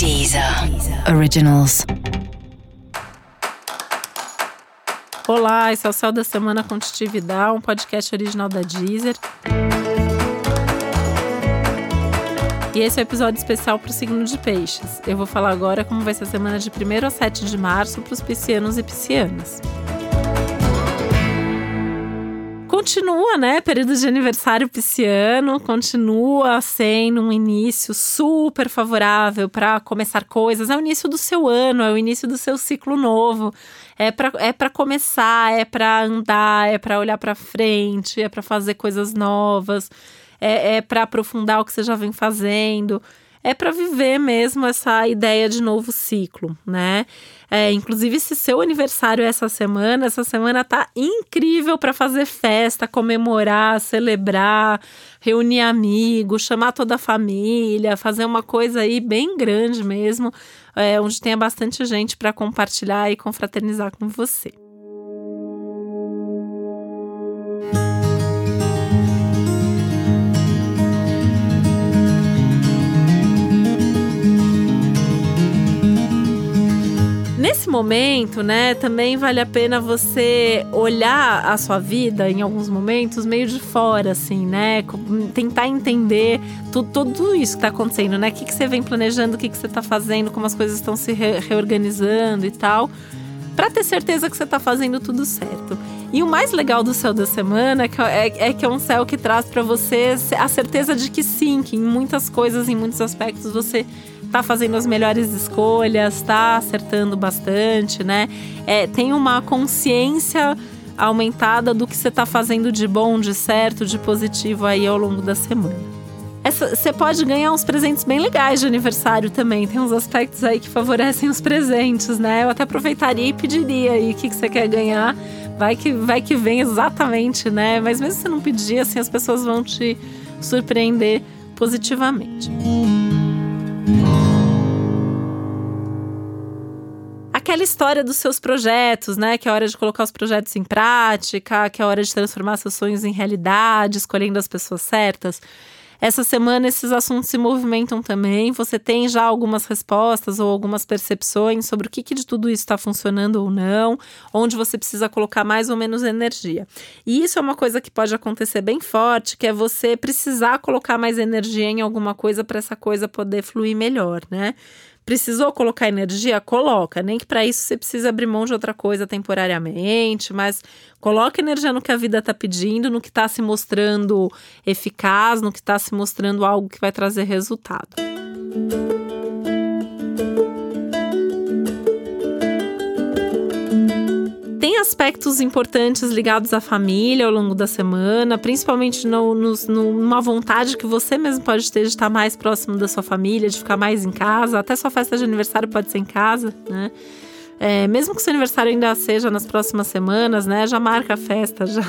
Deezer Originals. Olá, esse é o Céu da Semana Contitividade, um podcast original da Deezer. E esse é o um episódio especial para o signo de peixes. Eu vou falar agora como vai ser a semana de 1 a 7 de março para os piscianos e piscianas. Continua, né? Período de aniversário pisciano continua sendo um início super favorável para começar coisas. É o início do seu ano, é o início do seu ciclo novo. É para é começar, é para andar, é para olhar para frente, é para fazer coisas novas, é, é para aprofundar o que você já vem fazendo é para viver mesmo essa ideia de novo ciclo, né? É, inclusive, se seu aniversário é essa semana, essa semana tá incrível para fazer festa, comemorar, celebrar, reunir amigos, chamar toda a família, fazer uma coisa aí bem grande mesmo, é, onde tenha bastante gente para compartilhar e confraternizar com você. Nesse momento, né, também vale a pena você olhar a sua vida em alguns momentos meio de fora, assim, né? Tentar entender tudo, tudo isso que tá acontecendo, né? O que, que você vem planejando, o que, que você tá fazendo, como as coisas estão se re reorganizando e tal, para ter certeza que você tá fazendo tudo certo. E o mais legal do céu da semana é, é, é que é um céu que traz para você a certeza de que sim, que em muitas coisas, em muitos aspectos, você tá fazendo as melhores escolhas, tá acertando bastante, né? É, tem uma consciência aumentada do que você tá fazendo de bom, de certo, de positivo aí ao longo da semana. Você pode ganhar uns presentes bem legais de aniversário também. Tem uns aspectos aí que favorecem os presentes, né? Eu até aproveitaria e pediria aí o que você quer ganhar. Vai que, vai que vem exatamente, né? Mas mesmo se não pedir, assim, as pessoas vão te surpreender positivamente. aquela história dos seus projetos, né? Que é hora de colocar os projetos em prática, que é hora de transformar seus sonhos em realidade, escolhendo as pessoas certas. Essa semana esses assuntos se movimentam também. Você tem já algumas respostas ou algumas percepções sobre o que, que de tudo isso está funcionando ou não, onde você precisa colocar mais ou menos energia. E isso é uma coisa que pode acontecer bem forte, que é você precisar colocar mais energia em alguma coisa para essa coisa poder fluir melhor, né? Precisou colocar energia? Coloca. Nem que para isso você precisa abrir mão de outra coisa temporariamente, mas coloca energia no que a vida está pedindo, no que está se mostrando eficaz, no que está se mostrando algo que vai trazer resultado. Aspectos importantes ligados à família ao longo da semana, principalmente no, no, numa vontade que você mesmo pode ter de estar mais próximo da sua família, de ficar mais em casa. Até sua festa de aniversário pode ser em casa, né? É, mesmo que seu aniversário ainda seja nas próximas semanas, né? Já marca a festa, já,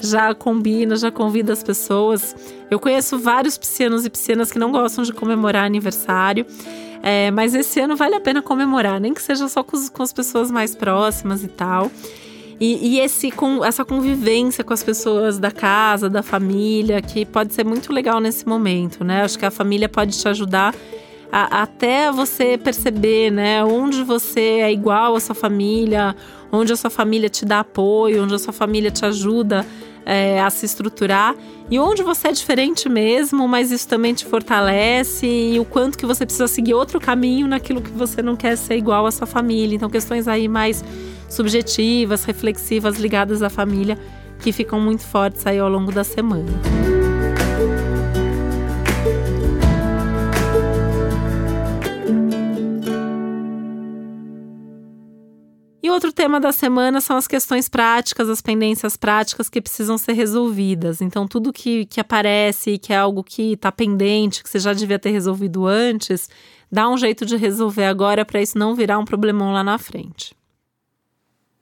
já combina, já convida as pessoas. Eu conheço vários piscianos e piscianas que não gostam de comemorar aniversário. É, mas esse ano vale a pena comemorar, nem que seja só com, com as pessoas mais próximas e tal. E, e esse, com, essa convivência com as pessoas da casa, da família, que pode ser muito legal nesse momento, né? Acho que a família pode te ajudar a, até você perceber, né, onde você é igual à sua família, onde a sua família te dá apoio, onde a sua família te ajuda é, a se estruturar e onde você é diferente mesmo, mas isso também te fortalece e o quanto que você precisa seguir outro caminho naquilo que você não quer ser igual à sua família. Então, questões aí mais subjetivas, reflexivas ligadas à família que ficam muito fortes aí ao longo da semana. E outro tema da semana são as questões práticas, as pendências práticas que precisam ser resolvidas. Então, tudo que, que aparece, que é algo que está pendente, que você já devia ter resolvido antes, dá um jeito de resolver agora para isso não virar um problemão lá na frente.